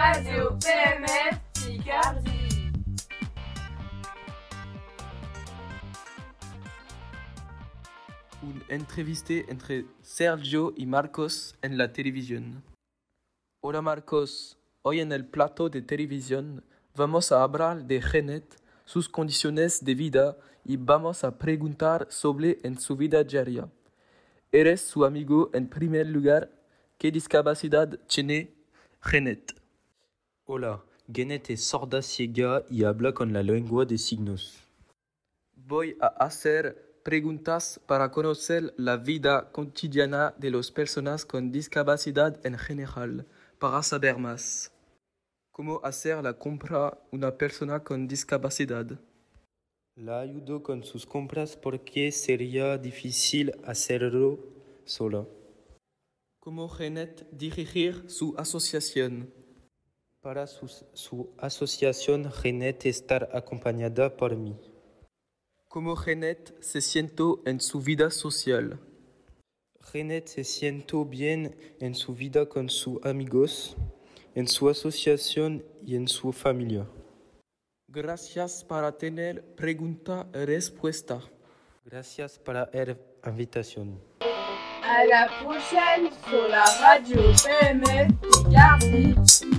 Radio PMF Picardie. Un entreviste entre Sergio y Marcos en la televisión. Hola Marcos, hoy en el plato de televisión vamos a hablar de Genet, sus condiciones de vida y vamos a preguntar sobre en su vida diaria. Eres su amigo en primer lugar. ¿Qué discapacidad tiene Genet? Hola, Genet es sorda ciega y habla con la lengua de signos. Voy a hacer preguntas para conocer la vida cotidiana de las personas con discapacidad en general, para saber más. ¿Cómo hacer la compra una persona con discapacidad? La ayudo con sus compras porque sería difícil hacerlo sola. ¿Cómo Genet dirigir su asociación? Para su, su asociación, Genet estar acompañada por mí. ¿Cómo Genet se siente en su vida social? Genet se siente bien en su vida con sus amigos, en su asociación y en su familia. Gracias para tener pregunta-respuesta. Gracias para la invitación. À la prochaine sur la radio PMF Picardie.